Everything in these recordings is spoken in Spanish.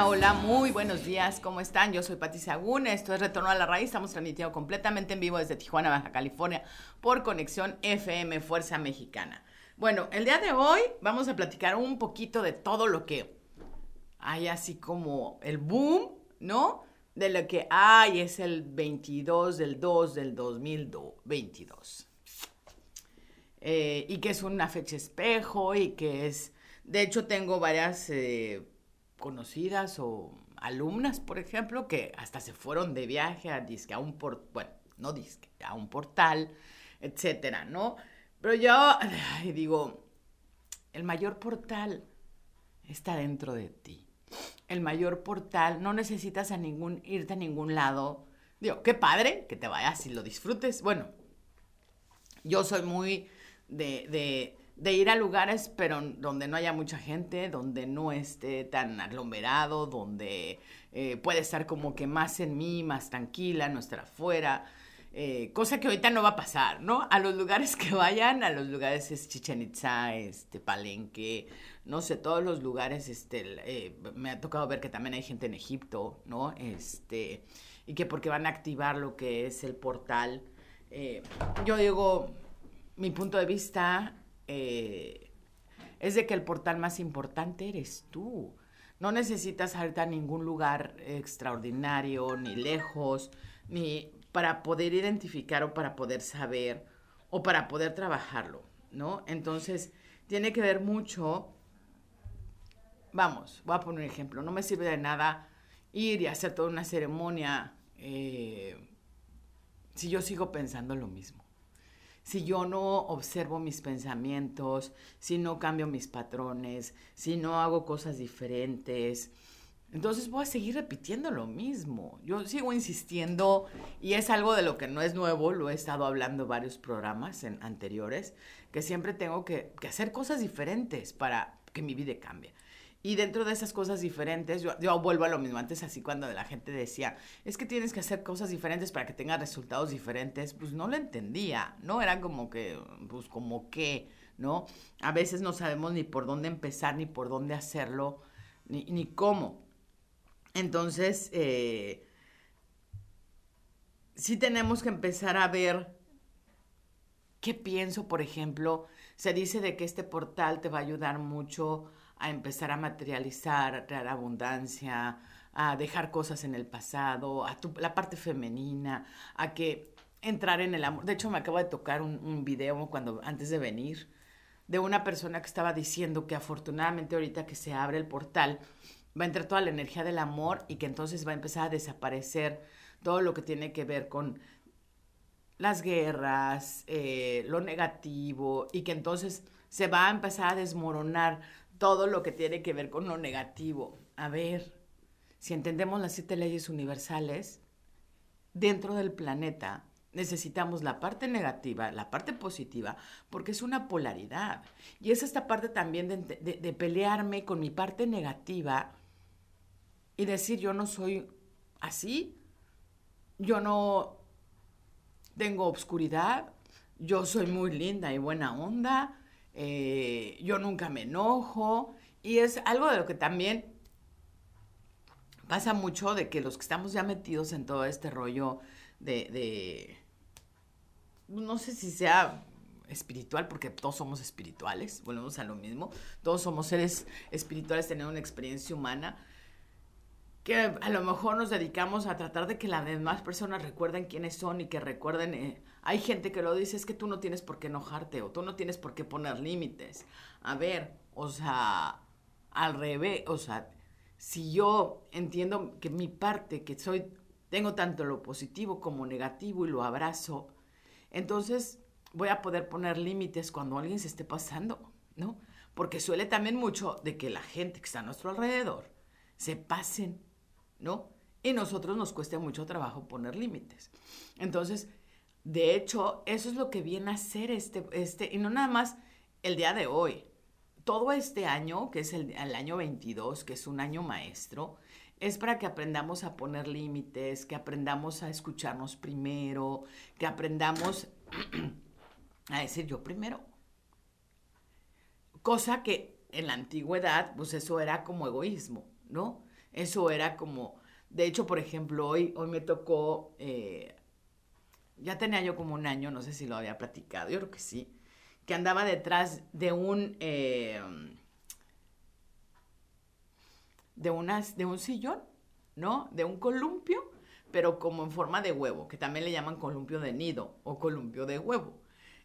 Hola, muy buenos días, ¿cómo están? Yo soy Pati Sagún, esto es Retorno a la Raíz, estamos transmitiendo completamente en vivo desde Tijuana, Baja California, por conexión FM Fuerza Mexicana. Bueno, el día de hoy vamos a platicar un poquito de todo lo que hay así como el boom, ¿no? De lo que hay es el 22 del 2 del 2022. Eh, y que es una fecha espejo y que es, de hecho tengo varias eh, conocidas o alumnas, por ejemplo, que hasta se fueron de viaje a disque, a un por, bueno, no disque, a un portal, etcétera, ¿no? Pero yo ay, digo, el mayor portal está dentro de ti. El mayor portal, no necesitas a ningún, irte a ningún lado. Digo, qué padre que te vayas y lo disfrutes. Bueno, yo soy muy de, de- de ir a lugares, pero donde no haya mucha gente, donde no esté tan aglomerado, donde eh, puede estar como que más en mí, más tranquila, no estar afuera. eh, cosa que ahorita no va a pasar, ¿no? A los lugares que vayan, a los lugares es Chichen Itza, este, Palenque, no sé, todos los lugares, este, eh, me ha tocado ver que también hay gente en Egipto, ¿no? Este, y que porque van a activar lo que es el portal. yo digo, mi punto de vista eh, es de que el portal más importante eres tú. No necesitas irte a ningún lugar extraordinario, ni lejos, ni para poder identificar o para poder saber o para poder trabajarlo, ¿no? Entonces, tiene que ver mucho, vamos, voy a poner un ejemplo, no me sirve de nada ir y hacer toda una ceremonia eh, si yo sigo pensando lo mismo si yo no observo mis pensamientos, si no cambio mis patrones, si no hago cosas diferentes, entonces voy a seguir repitiendo lo mismo. Yo sigo insistiendo y es algo de lo que no es nuevo, lo he estado hablando en varios programas anteriores, que siempre tengo que hacer cosas diferentes para que mi vida cambie. Y dentro de esas cosas diferentes, yo, vuelvo a lo mismo. Antes, así cuando la gente decía, es que tienes que hacer cosas diferentes para que tengas resultados diferentes, pues no lo entendía, ¿no? Era como que, pues como que, ¿no? A veces no sabemos ni por dónde empezar, ni por dónde hacerlo, ni, ni cómo. Entonces, eh, sí tenemos que empezar a ver qué pienso, por ejemplo. Se dice de que este portal te va a ayudar mucho a empezar a materializar, a traer abundancia, a dejar cosas en el pasado, a tu- la parte femenina, a que entrar en el amor. De hecho, me acabo de tocar un, un video cuando antes de venir de una persona que estaba diciendo que afortunadamente ahorita que se abre el portal va a entrar toda la energía del amor y que entonces va a empezar a desaparecer todo lo que tiene que ver con las guerras, eh, lo negativo, y que entonces se va a empezar a desmoronar todo lo que tiene que ver con lo negativo. A ver, si entendemos las siete leyes universales, dentro del planeta necesitamos la parte negativa, la parte positiva, porque es una polaridad. Y es esta parte también de, pelearme con mi parte negativa y decir yo no soy así, yo no tengo obscuridad, yo soy muy linda y buena onda, eh, yo nunca me enojo, y es algo de lo que también pasa mucho de que los que estamos ya metidos en todo este rollo de, no sé si sea espiritual, porque todos somos espirituales, volvemos a lo mismo, todos somos seres espirituales teniendo una experiencia humana, que a lo mejor nos dedicamos a tratar de que las demás personas recuerden quiénes son y que recuerden, eh, hay gente que lo dice, es que tú no tienes por qué enojarte o tú no tienes por qué poner límites. A ver, o sea, al revés, o sea, si yo entiendo que mi parte, que soy, tengo tanto lo positivo como negativo y lo abrazo, entonces voy a poder poner límites cuando alguien se esté pasando, ¿no? Porque suele también mucho de que la gente que está a nuestro alrededor se pasen, ¿no? Y nosotros nos cuesta mucho trabajo poner límites. Entonces, de hecho, eso es lo que viene a ser este, este, y no nada más el día de hoy, todo este año, que es el, el, año 22, que es un año maestro, es para que aprendamos a poner límites, que aprendamos a escucharnos primero, que aprendamos a decir yo primero. Cosa que en la antigüedad, pues eso era como egoísmo, ¿no? Eso era como, de hecho, por ejemplo, hoy, hoy me tocó, eh, ya tenía yo como un año, no sé si lo había platicado, yo creo que sí, que andaba detrás de un... Eh, de, unas, de un sillón, ¿no? De un columpio, pero como en forma de huevo, que también le llaman columpio de nido o columpio de huevo.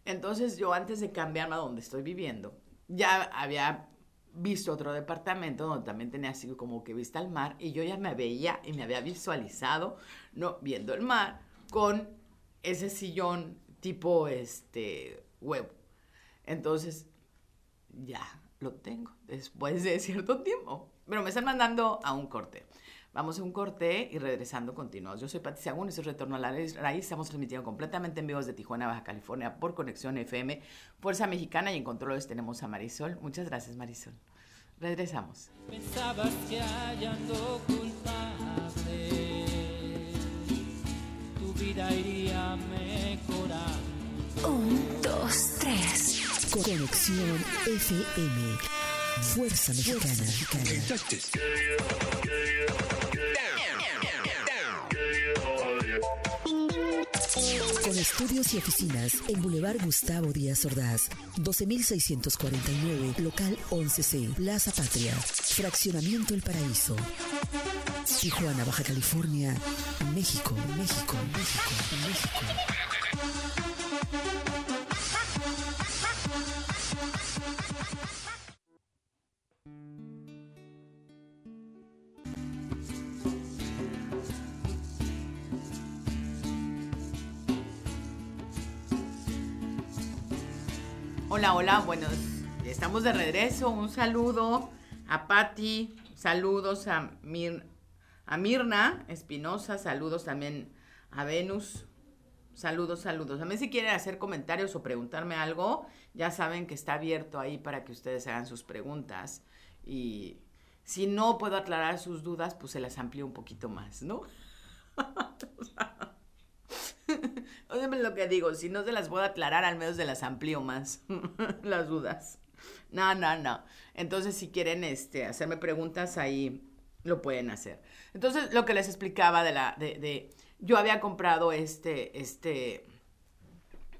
Entonces yo antes de cambiarme a donde estoy viviendo, ya había visto otro departamento donde también tenía así como que vista al mar y yo ya me veía y me había visualizado, ¿no? Viendo el mar con ese sillón tipo este huevo. Entonces, ya lo tengo después de cierto tiempo. Pero me están mandando a un corte. Vamos a un corte y regresando continuamos. Yo soy Patricia Sagún, es Retorno a la Raíz. Estamos transmitiendo completamente en vivo desde Tijuana, Baja California, por Conexión FM, Fuerza Mexicana y en controles tenemos a Marisol. Muchas gracias, Marisol. Regresamos. Vida iría mejorando. Un, dos, tres. Conexión FM. Fuerza Mexicana. Con estudios y oficinas en Boulevard Gustavo Díaz Ordaz, 12649, local 11C, Plaza Patria, Fraccionamiento El Paraíso. Tijuana, Baja California, México, México, México, México. Hola, hola, bueno, estamos de regreso. Un saludo a Patti, saludos a, a Mirna Espinosa, saludos también a Venus. Saludos, saludos. Mí si quieren hacer comentarios o preguntarme algo, ya saben que está abierto ahí para que ustedes hagan sus preguntas. Y si no puedo aclarar sus dudas, pues se las amplío un poquito más, ¿no? Óyeme lo que digo, si no se las puedo aclarar, al menos se las amplío más las dudas. No, no, no. Entonces, si quieren este, hacerme preguntas, ahí lo pueden hacer. Entonces, lo que les explicaba de la, de, de yo había comprado este, este,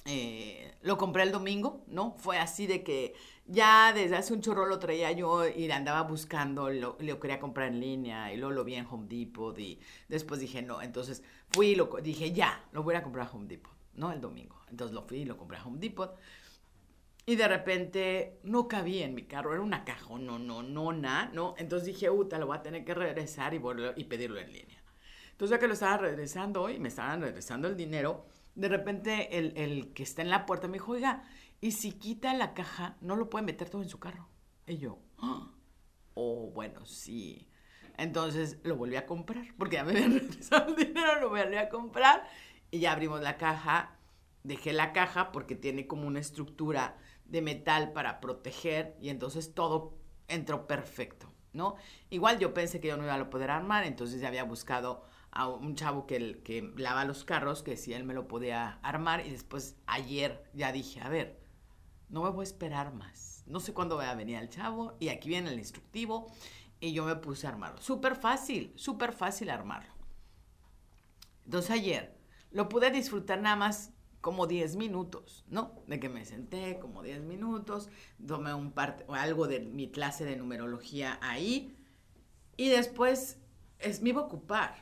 eh, lo compré el domingo, ¿no? Fue así de que ya desde hace un chorro lo traía yo y andaba buscando, lo, lo quería comprar en línea y luego lo vi en Home Depot y después dije no, entonces fui y lo dije ya, lo voy a comprar a Home Depot, ¿no? El domingo. Entonces lo fui y lo compré a Home Depot. Y de repente no cabía en mi carro, era una cajón, no, no, no, nada, ¿no? Entonces dije, uta, lo voy a tener que regresar y, y pedirlo en línea. Entonces ya que lo estaba regresando y me estaban regresando el dinero, de repente el, el que está en la puerta me dijo, oiga, y si quita la caja, no lo puede meter todo en su carro. Y yo, ¡Ah! oh, bueno, sí. Entonces lo volví a comprar, porque ya me habían regresado el dinero, lo volví a comprar. Y ya abrimos la caja, dejé la caja porque tiene como una estructura de metal para proteger y entonces todo entró perfecto, ¿no? Igual yo pensé que yo no iba a poder armar, entonces ya había buscado a un chavo que, que lava los carros, que si él me lo podía armar y después ayer ya dije, a ver, no me voy a esperar más. No sé cuándo va a venir el chavo y aquí viene el instructivo y yo me puse a armarlo. Súper fácil, súper fácil armarlo. Entonces ayer lo pude disfrutar nada más como 10 minutos, ¿no? De que me senté como 10 minutos, tomé un parte, o algo de mi clase de numerología ahí, y después es, me iba a ocupar.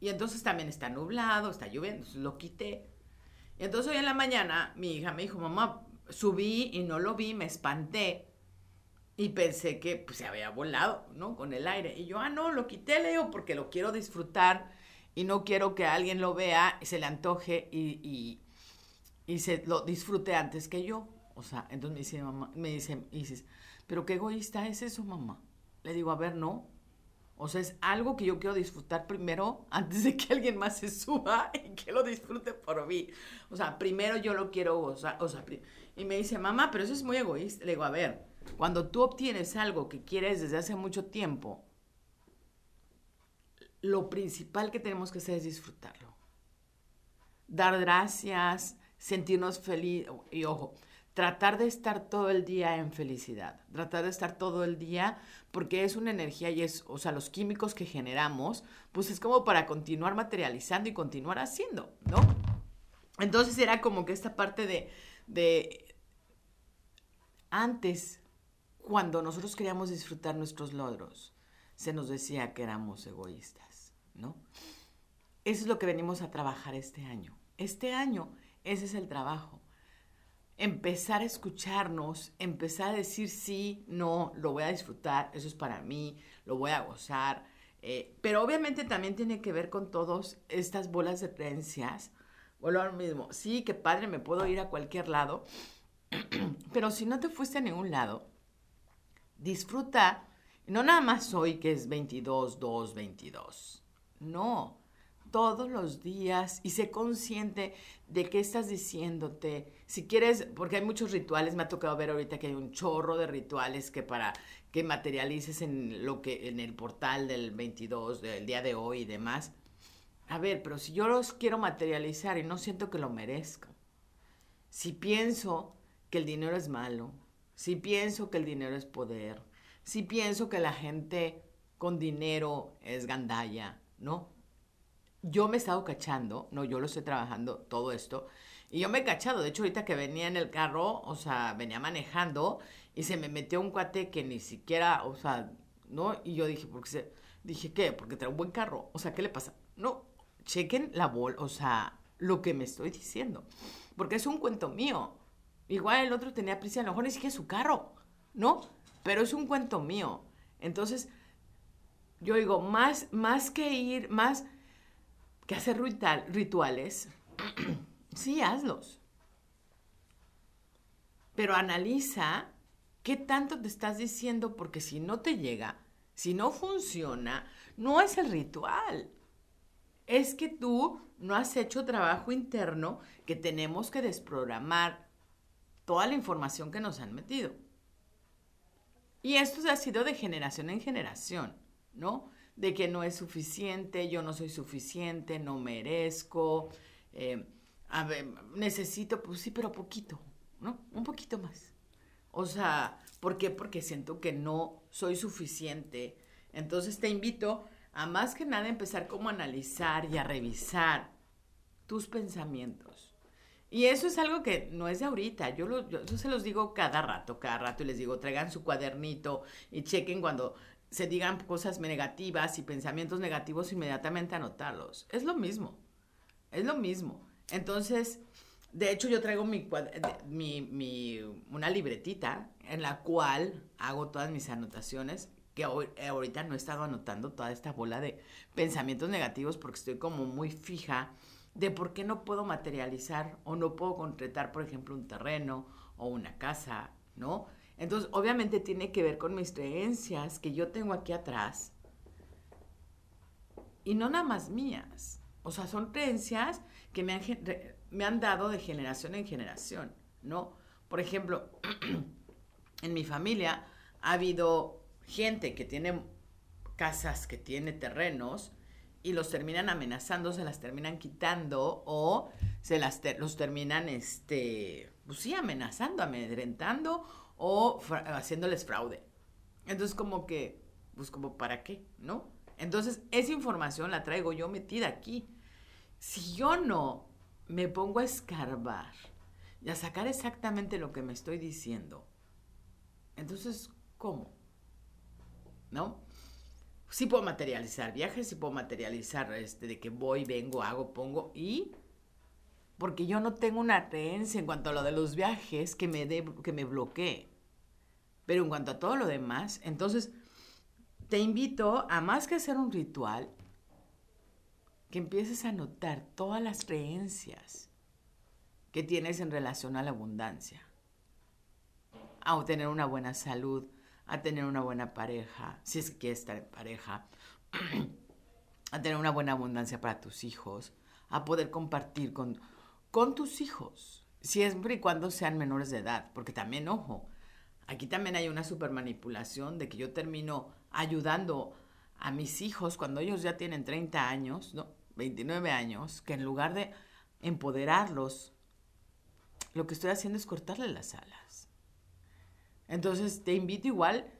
Y entonces también está nublado, está lloviendo, lo quité. Y entonces hoy en la mañana mi hija me dijo, mamá, subí y no lo vi, me espanté. Y pensé que pues, se había volado, ¿no? Con el aire. Y yo, ah, no, lo quité, Leo, porque lo quiero disfrutar y no quiero que alguien lo vea, se le antoje y, se lo disfrute antes que yo. O sea, entonces me dice, mamá, me dice, dices, pero qué egoísta es eso, mamá. Le digo, a ver, no. O sea, es algo que yo quiero disfrutar primero antes de que alguien más se suba y que lo disfrute por mí. O sea, primero yo lo quiero gozar. O sea, y me dice, mamá, pero eso es muy egoísta. Le digo, a ver, cuando tú obtienes algo que quieres desde hace mucho tiempo, lo principal que tenemos que hacer es disfrutarlo. Dar gracias, sentirnos felices. Y ojo, tratar de estar todo el día en felicidad, tratar de estar todo el día porque es una energía y es, o sea, los químicos que generamos, pues es como para continuar materializando y continuar haciendo, ¿no? Entonces era como que esta parte de, de antes, cuando nosotros queríamos disfrutar nuestros logros, se nos decía que éramos egoístas, ¿no? Eso es lo que venimos a trabajar este año. Este año, ese es el trabajo empezar a escucharnos, empezar a decir sí, no, lo voy a disfrutar, eso es para mí, lo voy a gozar. Eh, pero obviamente también tiene que ver con todas estas bolas de creencias. Vuelvo lo mismo, sí, qué padre, me puedo ir a cualquier lado, pero si no te fuiste a ningún lado, disfruta, no nada más hoy que es 22, 2, 22, no, todos los días y sé consciente de qué estás diciéndote. Si quieres, porque hay muchos rituales, me ha tocado ver ahorita que hay un chorro de rituales que para que materialices en lo que en el portal del 22 del día de hoy y demás. A ver, pero si yo los quiero materializar y no siento que lo merezco. Si pienso que el dinero es malo, si pienso que el dinero es poder, si pienso que la gente con dinero es gandalla, ¿no? Yo me he estado cachando, no, yo lo estoy trabajando todo esto, y yo me he cachado, de hecho ahorita que venía en el carro, o sea, venía manejando y se me metió un cuate que ni siquiera, o sea, ¿no? Y yo dije, ¿por qué se? Dije, ¿qué? Porque trae un buen carro, o sea, ¿qué le pasa? No, chequen la bol, o sea, lo que me estoy diciendo, porque es un cuento mío. Igual el otro tenía prisa, a lo mejor ni siquiera su carro, ¿no? Pero es un cuento mío. Entonces, yo digo, más, más que ir, más que hacer rituales, sí, hazlos. Pero analiza qué tanto te estás diciendo, porque si no te llega, si no funciona, no es el ritual. Es que tú no has hecho trabajo interno que tenemos que desprogramar toda la información que nos han metido. Y esto ha sido de generación en generación, ¿no? De que no es suficiente, yo no soy suficiente, no merezco, eh, necesito, pues sí, pero poquito, ¿no? Un poquito más. O sea, ¿por qué? Porque siento que no soy suficiente. Entonces te invito a más que nada empezar como a analizar y a revisar tus pensamientos. Y eso es algo que no es de ahorita, yo, lo, yo, yo, se los digo cada rato, cada rato, y les digo, traigan su cuadernito y chequen cuando se digan cosas negativas y pensamientos negativos, inmediatamente anotarlos. Es lo mismo, es lo mismo. Entonces, de hecho, yo traigo mi, mi, una libretita en la cual hago todas mis anotaciones, que ahorita no he estado anotando toda esta bola de pensamientos negativos porque estoy como muy fija de por qué no puedo materializar o no puedo concretar, por ejemplo, un terreno o una casa, ¿no? Entonces, obviamente tiene que ver con mis creencias que yo tengo aquí atrás. Y no nada más mías. O sea, son creencias que me han, me han dado de generación en generación, ¿no? Por ejemplo, en mi familia ha habido gente que tiene casas, que tiene terrenos, y los terminan amenazando, se las terminan quitando o se las los terminan, este, pues sí, amenazando, amedrentando o haciéndoles fraude. Entonces, como que, pues como, ¿para qué? ¿No? Entonces, esa información la traigo yo metida aquí. Si yo no me pongo a escarbar y a sacar exactamente lo que me estoy diciendo, entonces, ¿cómo? ¿No? Sí puedo materializar viajes, sí puedo materializar este, de que voy, vengo, hago, pongo y porque yo no tengo una creencia en cuanto a lo de los viajes que me, de, que me bloquee. Pero en cuanto a todo lo demás, entonces te invito a más que hacer un ritual, que empieces a notar todas las creencias que tienes en relación a la abundancia, a tener una buena salud, a tener una buena pareja, si es que quieres estar en pareja, a tener una buena abundancia para tus hijos, a poder compartir con, con tus hijos, siempre y cuando sean menores de edad, porque también, ojo, aquí también hay una super manipulación de que yo termino ayudando a mis hijos cuando ellos ya tienen 30 años, ¿no? 29 años, que en lugar de empoderarlos, lo que estoy haciendo es cortarle las alas. Entonces te invito igual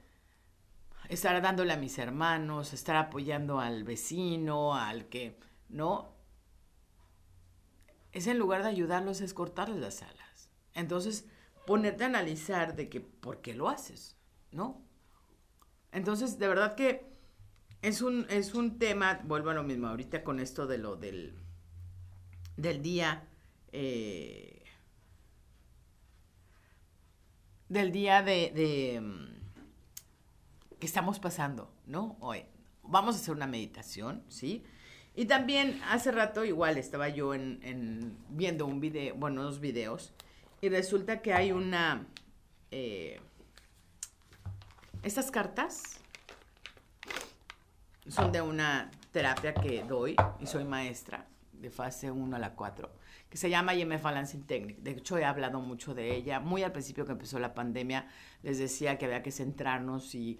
a estar dándole a mis hermanos, estar apoyando al vecino, al que, ¿no? Es en lugar de ayudarlos, es cortarles las alas. Entonces, ponerte a analizar de que, ¿por qué lo haces? ¿No? Entonces, de verdad que es un, es un tema, vuelvo a lo mismo, ahorita con esto de lo del, del día, eh, del día de, de, mm, que estamos pasando, ¿no? Hoy. Vamos a hacer una meditación, ¿sí? Y también hace rato igual estaba yo en, en viendo un video, bueno, unos videos, y resulta que hay una... Eh, estas cartas son de una terapia que doy y soy maestra de fase 1 a la 4, que se llama IMF Balancing Technique. De hecho, he hablado mucho de ella. Muy al principio que empezó la pandemia, les decía que había que centrarnos y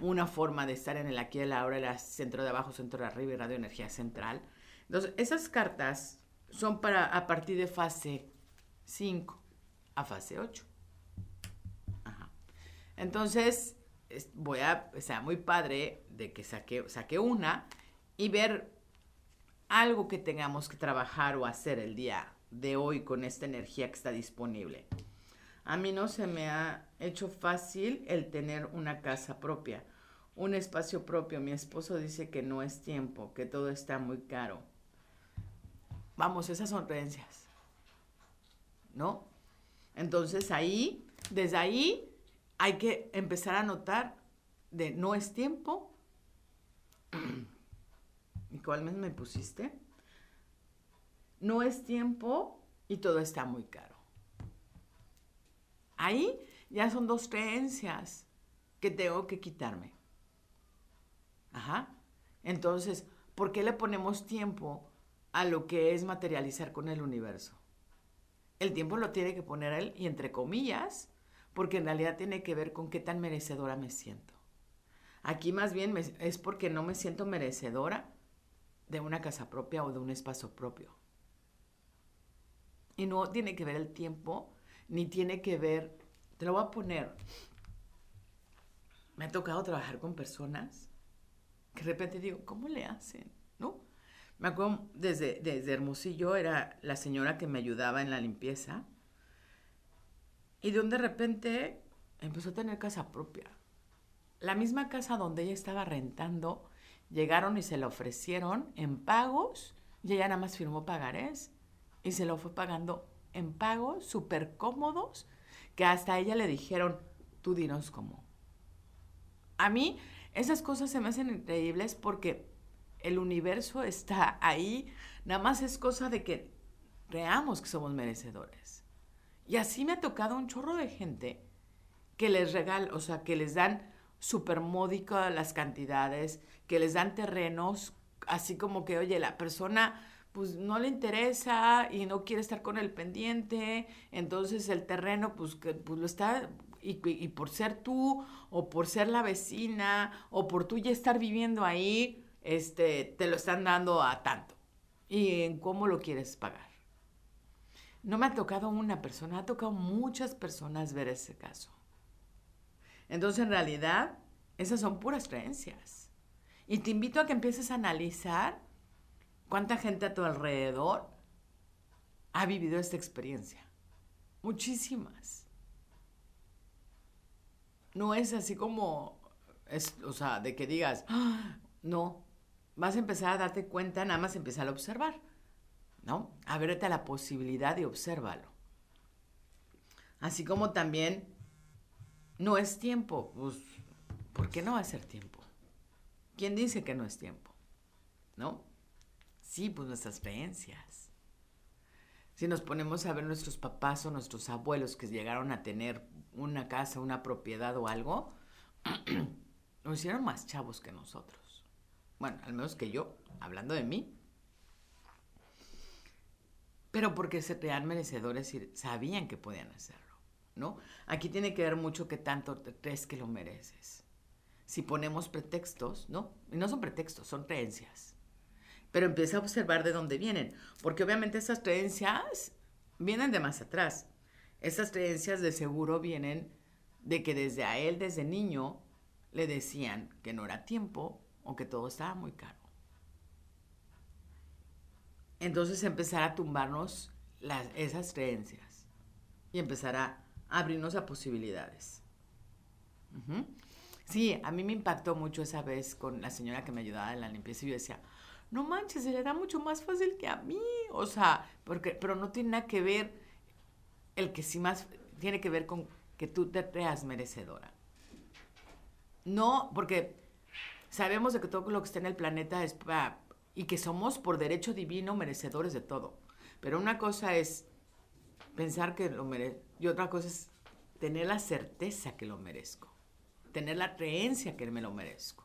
una forma de estar en el aquí y el ahora era centro de abajo, centro de arriba y radioenergía central. Entonces, esas cartas son para a partir de fase 5 a fase 8. Ajá. Entonces, voy a, o sea, muy padre de que saque, saque una y ver algo que tengamos que trabajar o hacer el día de hoy con esta energía que está disponible. A mí no se me ha hecho fácil el tener una casa propia, un espacio propio. Mi esposo dice que no es tiempo, que todo está muy caro. Vamos, esas son creencias. ¿No? Entonces ahí, desde ahí, hay que empezar a notar de no es tiempo. ¿Y cuál mes me pusiste? No es tiempo y todo está muy caro. Ahí ya son dos creencias que tengo que quitarme. Ajá. Entonces, ¿por qué le ponemos tiempo a lo que es materializar con el universo? El tiempo lo tiene que poner él y entre comillas, porque en realidad tiene que ver con qué tan merecedora me siento. Aquí más bien es porque no me siento merecedora de una casa propia o de un espacio propio. Y no tiene que ver el tiempo, ni tiene que ver, te lo voy a poner, me ha tocado trabajar con personas que de repente digo, ¿cómo le hacen? ¿No? Me acuerdo, desde, desde Hermosillo era la señora que me ayudaba en la limpieza. Y de un de repente empezó a tener casa propia. La misma casa donde ella estaba rentando, llegaron y se la ofrecieron en pagos y ella nada más firmó pagarés y se lo fue pagando en pagos súper cómodos que hasta ella le dijeron, tú dinos cómo. A mí esas cosas se me hacen increíbles porque el universo está ahí, nada más es cosa de que creamos que somos merecedores. Y así me ha tocado un chorro de gente que les regalan, o sea, que les dan súper módicas las cantidades, que les dan terrenos, así como que, oye, la persona pues no le interesa y no quiere estar con el pendiente, entonces el terreno pues, que, pues lo está, y, por ser tú, o por ser la vecina, o por tú ya estar viviendo ahí, este, te lo están dando a tanto. Y en cómo lo quieres pagar. No me ha tocado una persona, ha tocado muchas personas ver ese caso. Entonces, en realidad, esas son puras creencias. Y te invito a que empieces a analizar cuánta gente a tu alrededor ha vivido esta experiencia. Muchísimas. No es así como, es, o sea, de que digas, "Ah", no, vas a empezar a darte cuenta, nada más empezar a observar, ¿no? A verte la posibilidad de observarlo. Así como también no es tiempo, pues, ¿por qué no va a ser tiempo? ¿Quién dice que no es tiempo? ¿No? Sí, pues nuestras creencias. Si nos ponemos a ver nuestros papás o nuestros abuelos que llegaron a tener una casa, una propiedad o algo, lo hicieron más chavos que nosotros. Bueno, al menos que yo, hablando de mí. Pero porque se crean merecedores y sabían que podían hacerlo, ¿no? Aquí tiene que ver mucho que tanto te crees que lo mereces. Si ponemos pretextos, ¿no? Y no son pretextos, son creencias. Pero empieza a observar de dónde vienen, porque obviamente esas creencias vienen de más atrás. Esas creencias de seguro vienen de que desde a él, desde niño, le decían que no era tiempo o que todo estaba muy caro. Entonces empezar a tumbarnos las, esas creencias y empezar a abrirnos a posibilidades. Sí, a mí me impactó mucho esa vez con la señora que me ayudaba en la limpieza y yo decía, no manches, se le da mucho más fácil que a mí. O sea, porque, pero no tiene nada que ver el que sí más tiene que ver con que tú te creas merecedora. No, porque sabemos de que todo lo que está en el planeta es para, y que somos por derecho divino merecedores de todo. Pero una cosa es pensar que lo merezco y otra cosa es tener la certeza que lo merezco, tener la creencia que me lo merezco.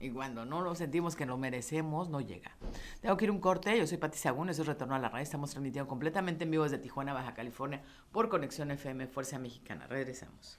Y cuando no lo sentimos que lo merecemos, no llega. Tengo que ir un corte. Yo soy Pati Sagún, eso es Retorno a la Radio. Estamos transmitiendo completamente en vivo desde Tijuana, Baja California, por Conexión FM Fuerza Mexicana. Regresamos.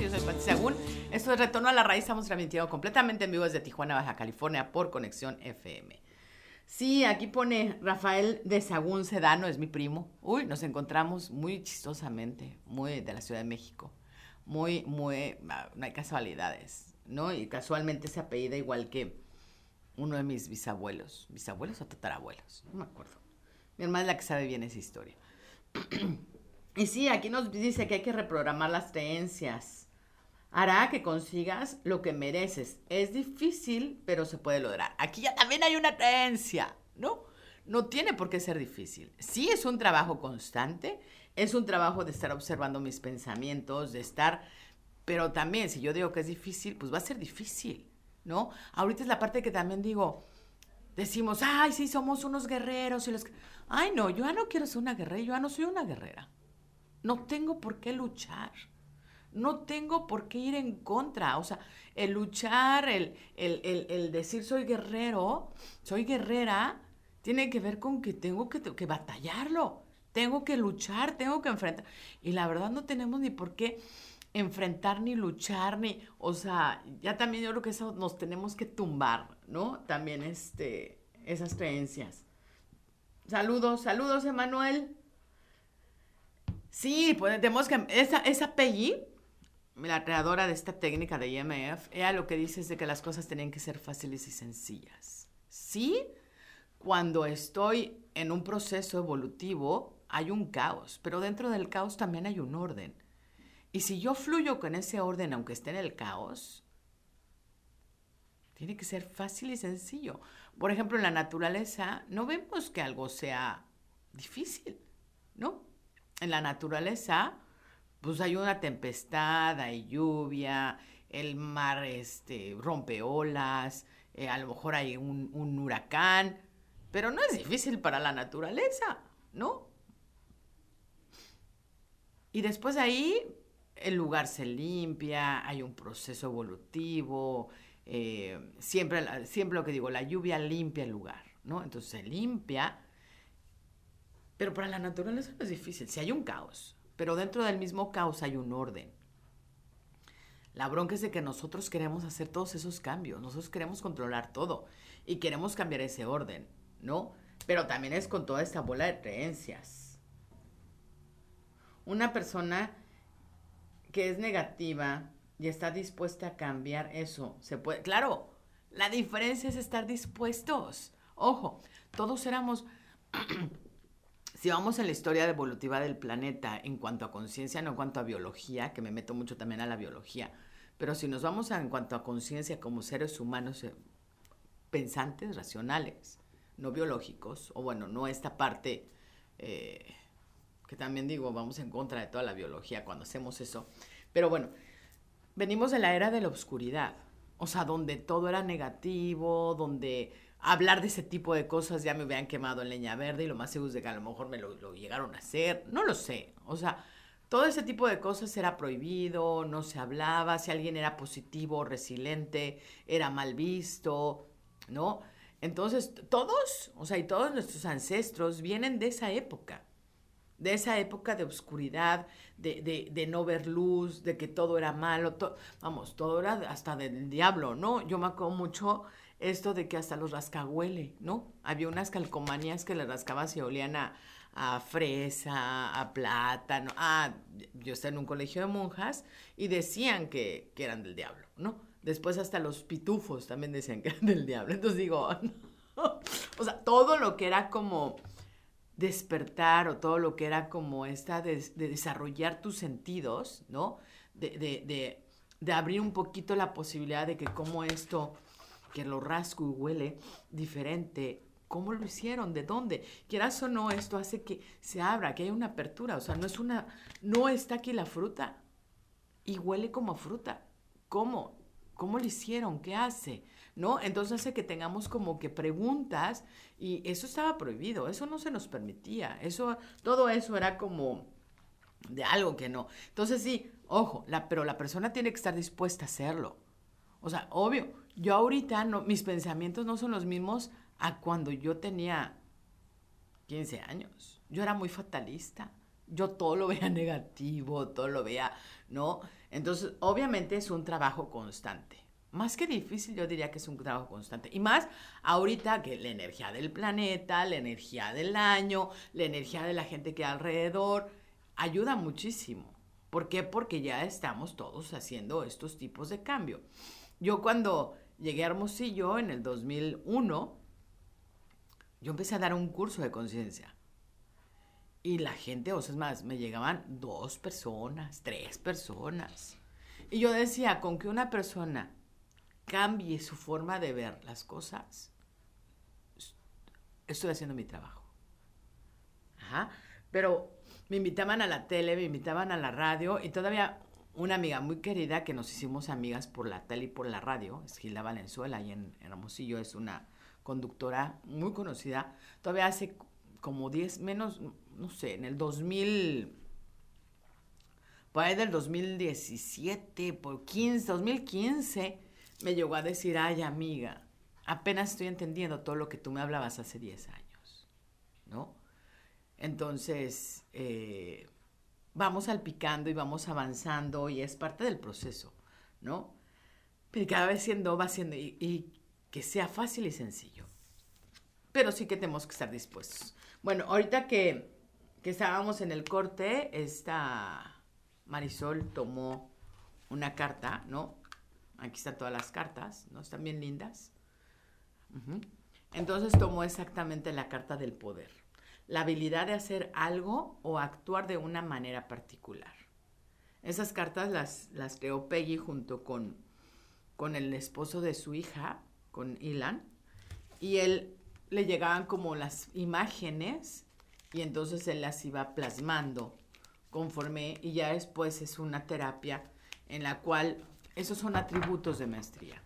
Yo soy Pati Sagún. Esto es Retorno a la Raíz. Estamos transmitiendo completamente en vivo desde Tijuana, Baja California, por Conexión FM. Sí, aquí pone Rafael de Sagún Sedano, es mi primo. Uy, nos encontramos muy chistosamente, muy de la Ciudad de México. Muy, muy, ah, no hay casualidades, ¿no? Y casualmente se apellida igual que uno de mis bisabuelos. ¿Bisabuelos o tatarabuelos? No me acuerdo. Mi hermana es la que sabe bien esa historia. Y sí, aquí nos dice que hay que reprogramar las creencias. Hará que consigas lo que mereces. Es difícil, pero se puede lograr. Aquí ya también hay una creencia, ¿no? No tiene por qué ser difícil. Sí es un trabajo constante, es un trabajo de estar observando mis pensamientos, de estar... Pero también, si yo digo que es difícil, pues va a ser difícil, ¿no? Ahorita es la parte que también digo, decimos, ay, sí, somos unos guerreros y los... que-". Ay, no, yo ya no quiero ser una guerrera, yo ya no soy una guerrera. No tengo por qué luchar. No tengo por qué ir en contra. O sea, el luchar, el, el, el- decir soy guerrero, soy guerrera, tiene que ver con que tengo que, que batallarlo. Tengo que luchar, tengo que enfrentar. Y la verdad no tenemos ni por qué enfrentar ni luchar ni, o sea, ya también yo creo que eso nos tenemos que tumbar, ¿no? También este, esas creencias. Saludos, saludos, Emanuel. Sí, pues tenemos que. Esa, esa la creadora de esta técnica de IMF, ella lo que dice es de que las cosas tienen que ser fáciles y sencillas. Sí, cuando estoy en un proceso evolutivo hay un caos, pero dentro del caos también hay un orden. Y si yo fluyo con ese orden, aunque esté en el caos, tiene que ser fácil y sencillo. Por ejemplo, en la naturaleza no vemos que algo sea difícil, ¿no? En la naturaleza, pues hay una tempestad, hay lluvia, el mar este, rompe olas, eh, a lo mejor hay un, huracán, pero no es difícil para la naturaleza, ¿no? Y después de ahí el lugar se limpia, hay un proceso evolutivo, eh, siempre, siempre lo que digo, la lluvia limpia el lugar, ¿no? Entonces se limpia, pero para la naturaleza no es difícil, si hay un caos, pero dentro del mismo caos hay un orden. La bronca es de que nosotros queremos hacer todos esos cambios, nosotros queremos controlar todo y queremos cambiar ese orden, ¿no? Pero también es con toda esta bola de creencias. Una persona que es negativa y está dispuesta a cambiar eso, se puede, claro, la diferencia es estar dispuestos. Ojo, todos éramos, si vamos en la historia evolutiva del planeta en cuanto a conciencia, no en cuanto a biología, que me meto mucho también a la biología, pero si nos vamos en cuanto a conciencia como seres humanos eh, pensantes, racionales, no biológicos, o bueno, no esta parte eh, que también digo, vamos en contra de toda la biología cuando hacemos eso. Pero bueno, venimos de la era de la oscuridad, o sea, donde todo era negativo, donde hablar de ese tipo de cosas ya me hubieran quemado en leña verde y lo más seguro es de que a lo mejor me lo, llegaron a hacer, no lo sé, o sea, todo ese tipo de cosas era prohibido, no se hablaba, si alguien era positivo, resiliente, era mal visto, ¿no? Entonces, todos, o sea, y todos nuestros ancestros vienen de esa época de esa época de oscuridad, de, no ver luz, de que todo era malo, vamos, todo era hasta del diablo, ¿no? Yo me acuerdo mucho esto de que hasta los rascahuele, ¿no? Había unas calcomanías que le rascabas y olían a, fresa, a plátano. Ah, yo estaba en un colegio de monjas y decían que, que eran del diablo, ¿no? Después hasta los pitufos también decían que eran del diablo. Entonces digo, o sea, todo lo que era como despertar o todo lo que era como esta de, desarrollar tus sentidos, ¿no? De, de, abrir un poquito la posibilidad de que como esto, que lo rasco y huele diferente, ¿cómo lo hicieron? ¿De dónde? Quieras o no, esto hace que se abra, que haya una apertura, o sea, no es una, no está aquí la fruta y huele como fruta. ¿Cómo? ¿Cómo lo hicieron? ¿Qué hace? ¿no? Entonces hace que tengamos como que preguntas y eso estaba prohibido, eso no se nos permitía, eso, todo eso era como de algo que no. Entonces sí, ojo, la, pero la persona tiene que estar dispuesta a hacerlo. O sea, obvio, yo ahorita no, mis pensamientos no son los mismos a cuando yo tenía 15 años. Yo era muy fatalista. Yo todo lo veía negativo, todo lo veía, ¿no? Entonces, obviamente es un trabajo constante más que difícil, yo diría que es un trabajo constante. Y más ahorita que la energía del planeta, la energía del año, la energía de la gente que hay alrededor, ayuda muchísimo. ¿Por qué? Porque ya estamos todos haciendo estos tipos de cambio. Yo cuando llegué a Hermosillo en el 2001, yo empecé a dar un curso de conciencia. Y la gente, o sea, es más, me llegaban dos personas, tres personas. Y yo decía, con que una persona cambie su forma de ver las cosas, estoy haciendo mi trabajo. Ajá. Pero me invitaban a la tele, me invitaban a la radio y todavía una amiga muy querida que nos hicimos amigas por la tele y por la radio, es Gilda Valenzuela, y en, Hermosillo es una conductora muy conocida. Todavía hace como 10, menos, no sé, en el 2000, por ahí del 2017, por 15, 2015, me llegó a decir, ay amiga, apenas estoy entendiendo todo lo que tú me hablabas hace 10 años, ¿no? Entonces, eh, vamos salpicando y vamos avanzando y es parte del proceso, ¿no? Pero cada vez siendo, va siendo, y, que sea fácil y sencillo. Pero sí que tenemos que estar dispuestos. Bueno, ahorita que, que estábamos en el corte, esta Marisol tomó una carta, ¿no? Aquí están todas las cartas, ¿no? Están bien lindas. Entonces tomó exactamente la carta del poder. La habilidad de hacer algo o actuar de una manera particular. Esas cartas las, las creó Peggy junto con, con el esposo de su hija, con Ilan. Y él le llegaban como las imágenes y entonces él las iba plasmando conforme y ya después es una terapia en la cual esos son atributos de maestría.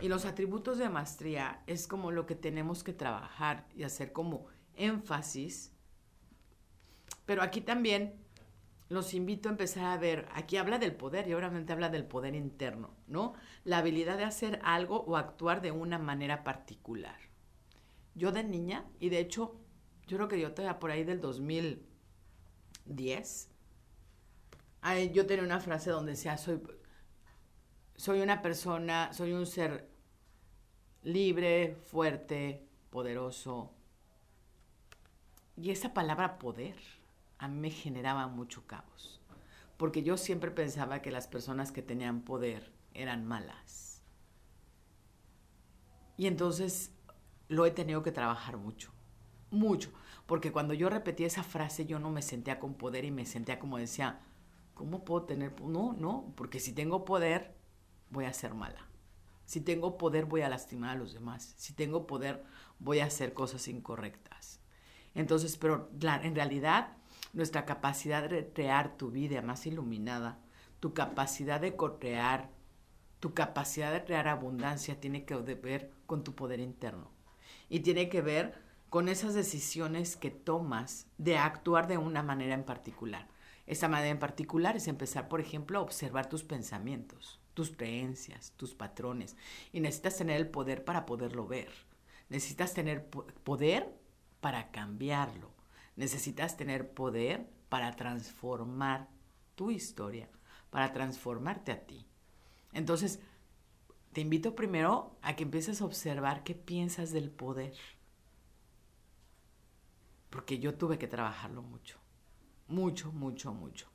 Y los atributos de maestría es como lo que tenemos que trabajar y hacer como énfasis. Pero aquí también los invito a empezar a ver, aquí habla del poder y obviamente habla del poder interno, ¿no? La habilidad de hacer algo o actuar de una manera particular. Yo de niña, y de hecho, yo creo que yo todavía por ahí del 2010, ay, yo tenía una frase donde decía, soy, soy una persona, soy un ser libre, fuerte, poderoso. Y esa palabra poder a mí me generaba mucho caos, porque yo siempre pensaba que las personas que tenían poder eran malas. Y entonces lo he tenido que trabajar mucho, mucho, porque cuando yo repetía esa frase yo no me sentía con poder y me sentía como decía, ¿cómo puedo tener? No, no, porque si tengo poder voy a ser mala. Si tengo poder voy a lastimar a los demás. Si tengo poder voy a hacer cosas incorrectas. Entonces, pero en realidad nuestra capacidad de crear tu vida más iluminada, tu capacidad de crear, tu capacidad de crear abundancia tiene que ver con tu poder interno y tiene que ver con esas decisiones que tomas de actuar de una manera en particular. Esa manera en particular es empezar, por ejemplo, a observar tus pensamientos, tus creencias, tus patrones. Y necesitas tener el poder para poderlo ver. Necesitas tener poder para cambiarlo. Necesitas tener poder para transformar tu historia, para transformarte a ti. Entonces, te invito primero a que empieces a observar qué piensas del poder. Porque yo tuve que trabajarlo mucho. Mucho, mucho, mucho.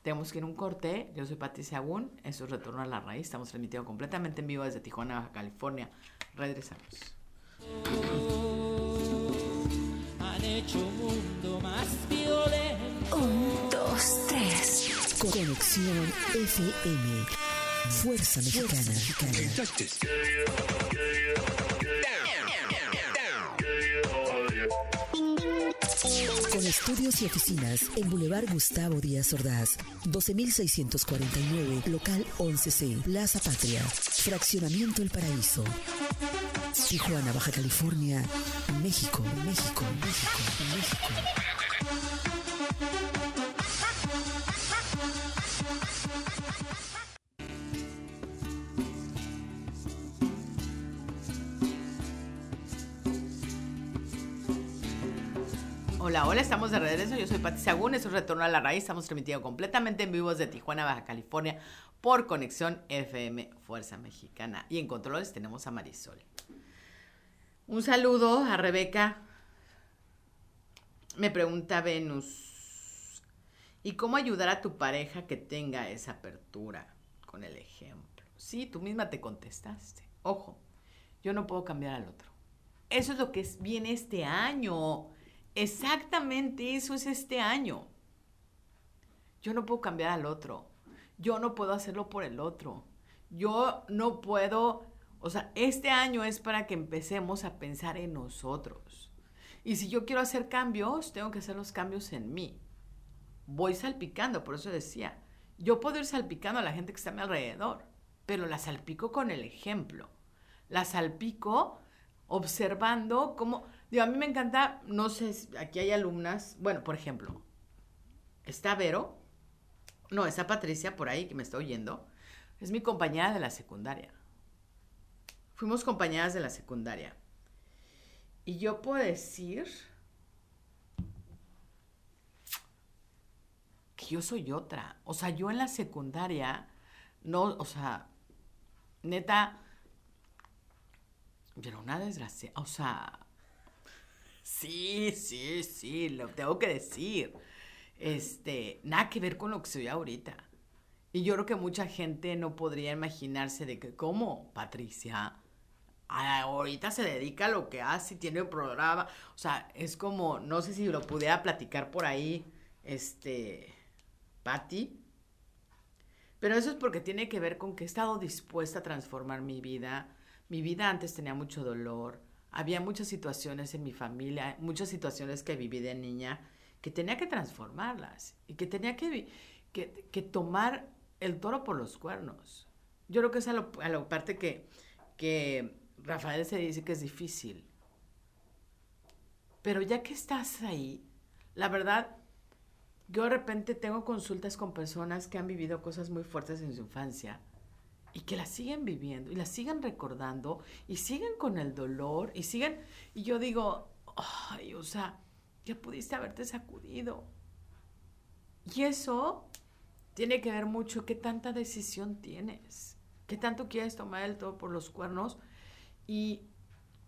Tenemos que ir a un corte. Yo soy Patricia Agún. Eso es Retorno a la Raíz. Estamos transmitiendo completamente en vivo desde Tijuana, Baja California. Regresamos. Hecho un mundo más violento. Un, dos, tres. Conexión FM. Fuerza Mexicana. Con estudios y oficinas en Boulevard Gustavo Díaz Ordaz, 12649, local 11C, Plaza Patria, Fraccionamiento El Paraíso. Tijuana, Baja California, México, México, México, México. Hola, hola, estamos de regreso. Yo soy Pati Sagún, es un retorno a la raíz. Estamos transmitiendo completamente en vivo desde Tijuana, Baja California, por conexión FM Fuerza Mexicana. Y en controles tenemos a Marisol. Un saludo a Rebeca. Me pregunta Venus. ¿Y cómo ayudar a tu pareja que tenga esa apertura con el ejemplo? Sí, tú misma te contestaste. Ojo, yo no puedo cambiar al otro. Eso es lo que viene este año. Exactamente eso es este año. Yo no puedo cambiar al otro. Yo no puedo hacerlo por el otro. Yo no puedo, o sea, este año es para que empecemos a pensar en nosotros. Y si yo quiero hacer cambios, tengo que hacer los cambios en mí. Voy salpicando, por eso decía, yo puedo ir salpicando a la gente que está a mi alrededor, pero la salpico con el ejemplo. La salpico observando cómo Digo, a mí me encanta, no sé, aquí hay alumnas, bueno, por ejemplo, está Vero, no, está Patricia por ahí que me está oyendo, es mi compañera de la secundaria. Fuimos compañeras de la secundaria. Y yo puedo decir que yo soy otra. O sea, yo en la secundaria, no, o sea, neta, pero una desgracia, o sea, Sí, sí, sí, lo tengo que decir. Este, nada que ver con lo que soy ahorita. Y yo creo que mucha gente no podría imaginarse de que, ¿cómo, Patricia? Ahorita se dedica a lo que hace tiene un programa. O sea, es como, no sé si lo pudiera platicar por ahí, este, Patti. Pero eso es porque tiene que ver con que he estado dispuesta a transformar mi vida. Mi vida antes tenía mucho dolor. Había muchas situaciones en mi familia, muchas situaciones que viví de niña, que tenía que transformarlas y que tenía que, que, tomar el toro por los cuernos. Yo creo que es a la parte que, que Rafael se dice que es difícil. Pero ya que estás ahí, la verdad, yo de repente tengo consultas con personas que han vivido cosas muy fuertes en su infancia y que las siguen viviendo y las siguen recordando y siguen con el dolor y siguen, y yo digo, ay, o sea, ya pudiste haberte sacudido. Y eso tiene que ver mucho qué tanta decisión tienes, qué tanto quieres tomar el todo por los cuernos y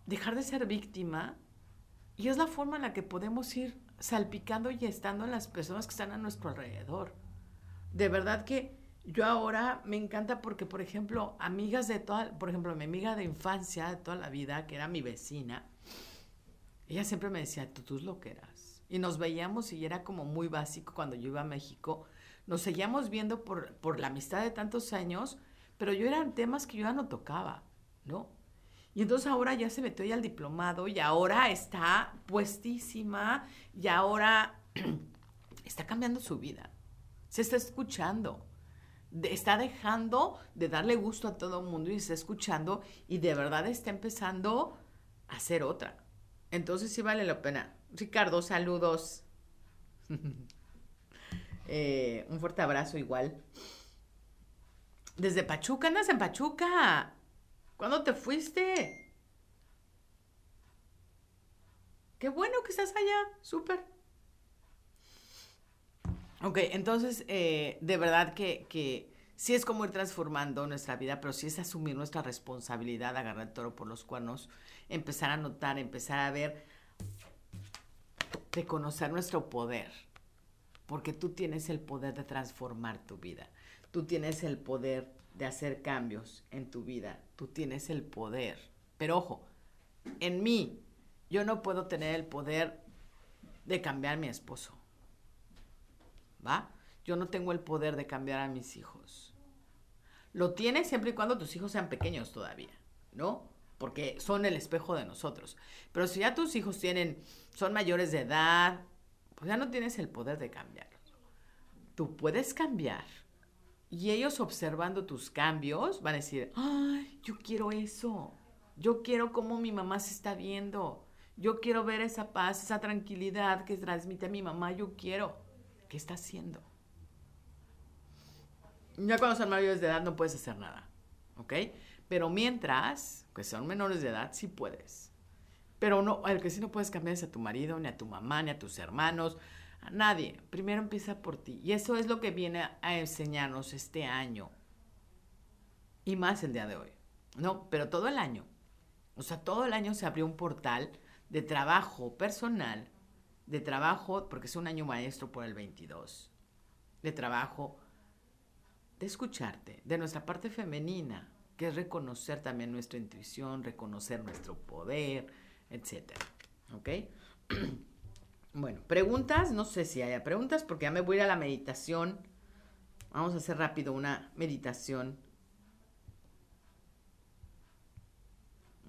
dejar de ser víctima. Y es la forma en la que podemos ir salpicando y estando en las personas que están a nuestro alrededor. De verdad que yo ahora me encanta porque, por ejemplo, amigas de toda, por ejemplo, mi amiga de infancia, de toda la vida, que era mi vecina, ella siempre me decía, tú, tú es lo que eras. Y nos veíamos y era como muy básico cuando yo iba a México. Nos seguíamos viendo por, por la amistad de tantos años, pero yo eran temas que yo ya no tocaba, ¿no? Y entonces ahora ya se metió ya al diplomado y ahora está puestísima y ahora está cambiando su vida. Se está escuchando. está dejando de darle gusto a todo el mundo y está escuchando y de verdad está empezando a hacer otra. Entonces sí vale la pena. Ricardo, saludos. Eh, un fuerte abrazo igual. Desde Pachuca, andas en Pachuca. ¿Cuándo te fuiste? Qué bueno que estás allá, súper. Ok, entonces, eh, de verdad que, que sí es como ir transformando nuestra vida, pero sí es asumir nuestra responsabilidad, agarrar el toro por los cuernos, empezar a notar, empezar a ver, reconocer nuestro poder, porque tú tienes el poder de transformar tu vida, tú tienes el poder de hacer cambios en tu vida. Tú tienes el poder. Pero ojo, en mí yo no puedo tener el poder de cambiar a mi esposo. ¿Va? Yo no tengo el poder de cambiar a mis hijos. Lo tienes siempre y cuando tus hijos sean pequeños todavía, ¿no? Porque son el espejo de nosotros. Pero si ya tus hijos tienen, son mayores de edad, pues ya no tienes el poder de cambiarlos. Tú puedes cambiar y ellos observando tus cambios van a decir, ay, yo quiero eso. Yo quiero cómo mi mamá se está viendo. Yo quiero ver esa paz, esa tranquilidad que transmite a mi mamá. Yo quiero. ¿Qué está haciendo? Ya cuando son mayores de edad no puedes hacer nada. ¿Ok? Pero mientras, que son menores de edad, sí puedes. Pero no, el que sí no puedes cambiar es a tu marido, ni a tu mamá, ni a tus hermanos, nadie. Primero empieza por ti. Y eso es lo que viene a enseñarnos este año. Y más el día de hoy. No, pero todo el año. O sea, todo el año se abrió un portal de trabajo personal, de trabajo, porque es un año maestro por el 22, de trabajo, de escucharte, de nuestra parte femenina, que es reconocer también nuestra intuición, reconocer nuestro poder, etc. ¿Ok? Bueno, preguntas, no sé si haya preguntas porque ya me voy a ir a la meditación. Vamos a hacer rápido una meditación.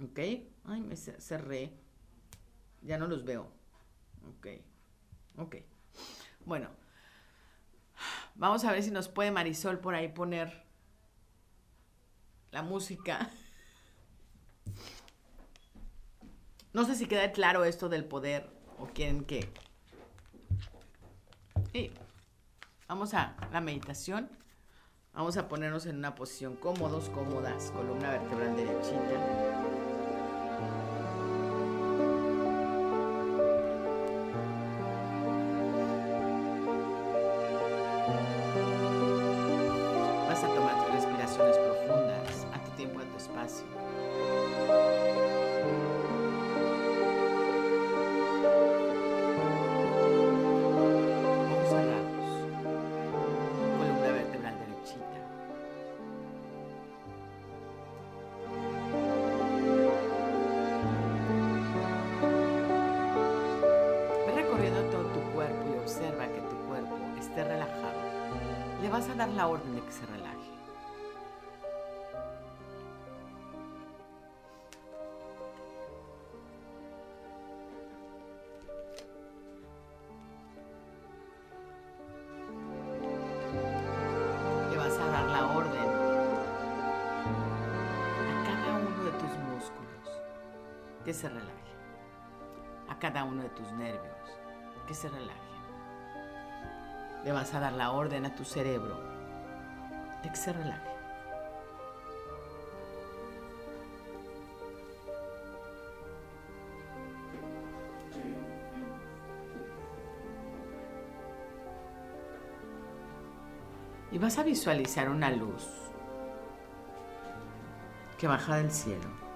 ¿Ok? Ay, me cerré. Ya no los veo. Ok. Ok. Bueno. Vamos a ver si nos puede Marisol por ahí poner la música. No sé si queda claro esto del poder o quieren que... Y vamos a la meditación. Vamos a ponernos en una posición cómodos, cómodas, columna vertebral derechita. Dar la orden de que se relaje. Le vas a dar la orden a cada uno de tus músculos que se relaje. A cada uno de tus nervios que se relaje. Le vas a dar la orden a tu cerebro de que se relaje. Y vas a visualizar una luz que baja del cielo.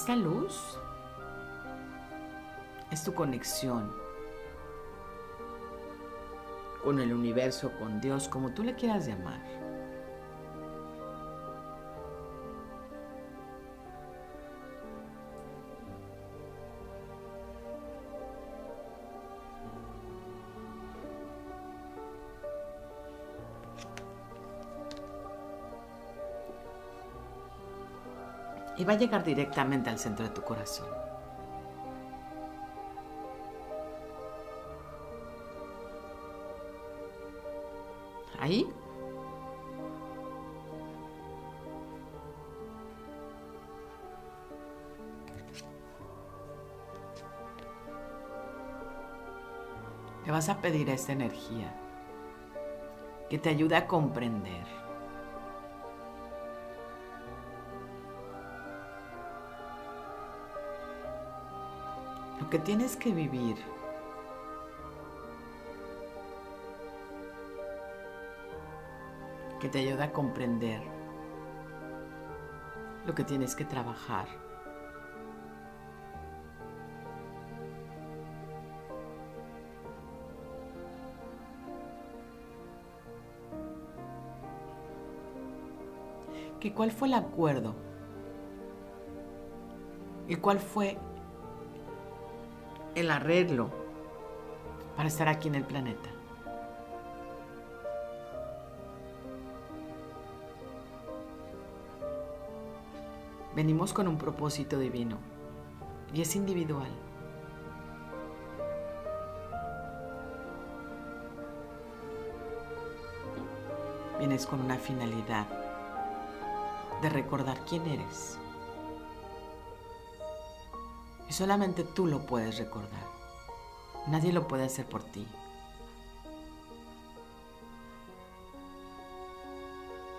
Esta luz es tu conexión con el universo, con Dios, como tú le quieras llamar. Y va a llegar directamente al centro de tu corazón. Ahí. Le vas a pedir a esta energía que te ayude a comprender que tienes que vivir. Que te ayuda a comprender lo que tienes que trabajar. Que cuál fue el acuerdo y cuál fue el arreglo para estar aquí en el planeta. Venimos con un propósito divino y es individual. Vienes con una finalidad de recordar quién eres. Y solamente tú lo puedes recordar. Nadie lo puede hacer por ti.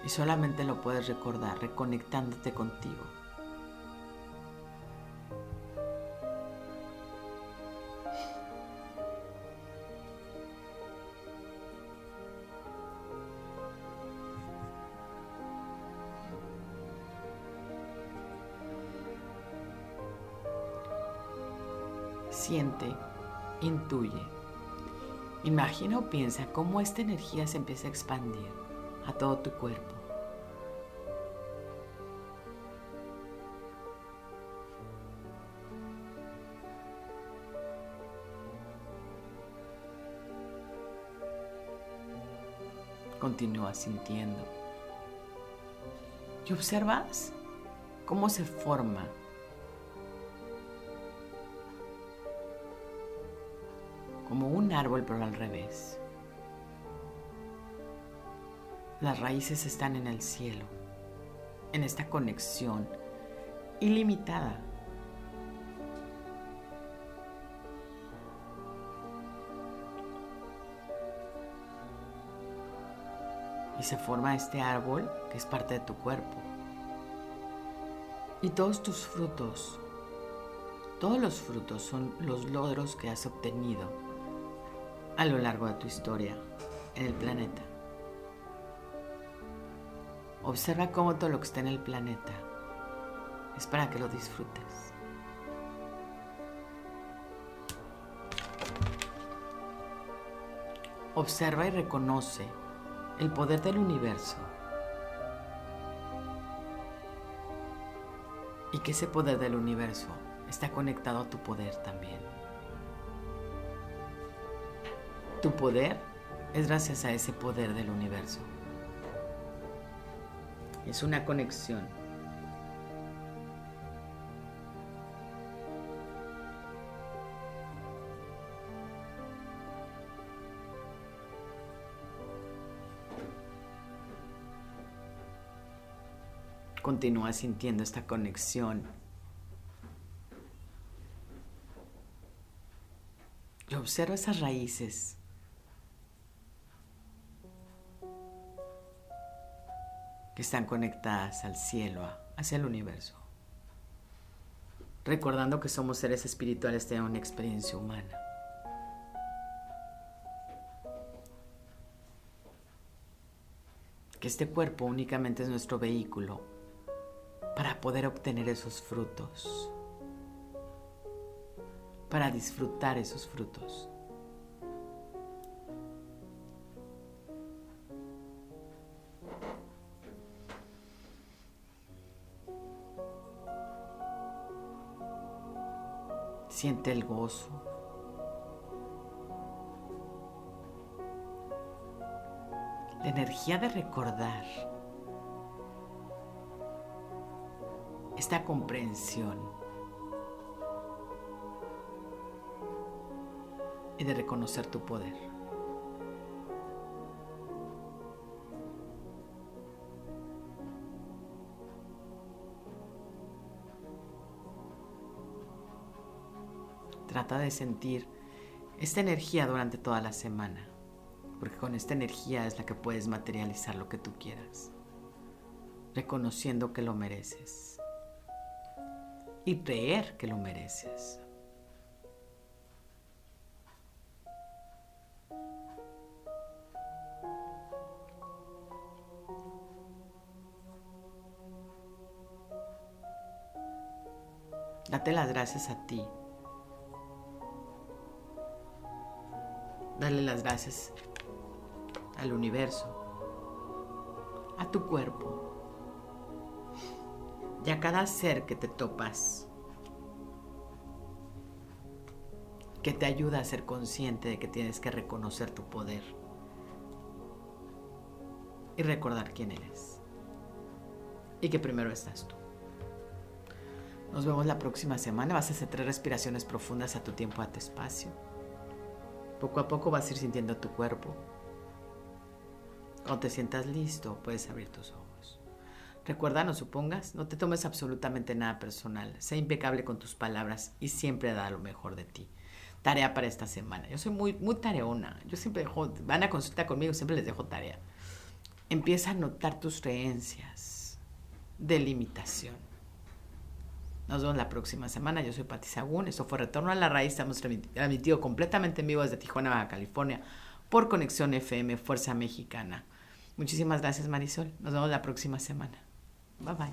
Y solamente lo puedes recordar reconectándote contigo. Intuye. Imagina o piensa cómo esta energía se empieza a expandir a todo tu cuerpo. Continúa sintiendo. Y observas cómo se forma árbol pero al revés. Las raíces están en el cielo, en esta conexión ilimitada. Y se forma este árbol que es parte de tu cuerpo. Y todos tus frutos, todos los frutos son los logros que has obtenido a lo largo de tu historia en el planeta. Observa cómo todo lo que está en el planeta es para que lo disfrutes. Observa y reconoce el poder del universo y que ese poder del universo está conectado a tu poder también. Tu poder es gracias a ese poder del universo. Es una conexión. Continúa sintiendo esta conexión. Y observa esas raíces que están conectadas al cielo, hacia el universo. Recordando que somos seres espirituales de una experiencia humana. Que este cuerpo únicamente es nuestro vehículo para poder obtener esos frutos, para disfrutar esos frutos. Siente el gozo. La energía de recordar. Esta comprensión. Y de reconocer tu poder. De sentir esta energía durante toda la semana, porque con esta energía es la que puedes materializar lo que tú quieras, reconociendo que lo mereces y creer que lo mereces. Date las gracias a ti Dale las gracias al universo, a tu cuerpo y a cada ser que te topas, que te ayuda a ser consciente de que tienes que reconocer tu poder y recordar quién eres y que primero estás tú. Nos vemos la próxima semana. Vas a hacer tres respiraciones profundas a tu tiempo, a tu espacio. Poco a poco vas a ir sintiendo tu cuerpo. Cuando te sientas listo, puedes abrir tus ojos. Recuerda, no supongas, no te tomes absolutamente nada personal. Sé impecable con tus palabras y siempre da lo mejor de ti. Tarea para esta semana. Yo soy muy, muy tareona. Yo siempre dejo, van a consulta conmigo, siempre les dejo tarea. Empieza a notar tus creencias de limitación nos vemos la próxima semana. Yo soy Pati Sagún. Esto fue Retorno a la Raíz. Estamos transmitido completamente en vivo desde Tijuana, Baja California, por Conexión FM Fuerza Mexicana. Muchísimas gracias, Marisol. Nos vemos la próxima semana. Bye bye.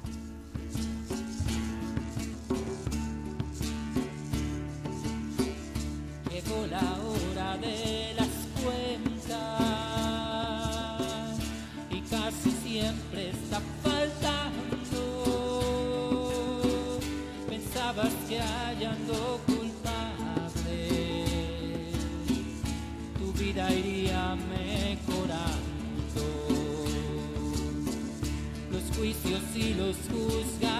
Y los juzgados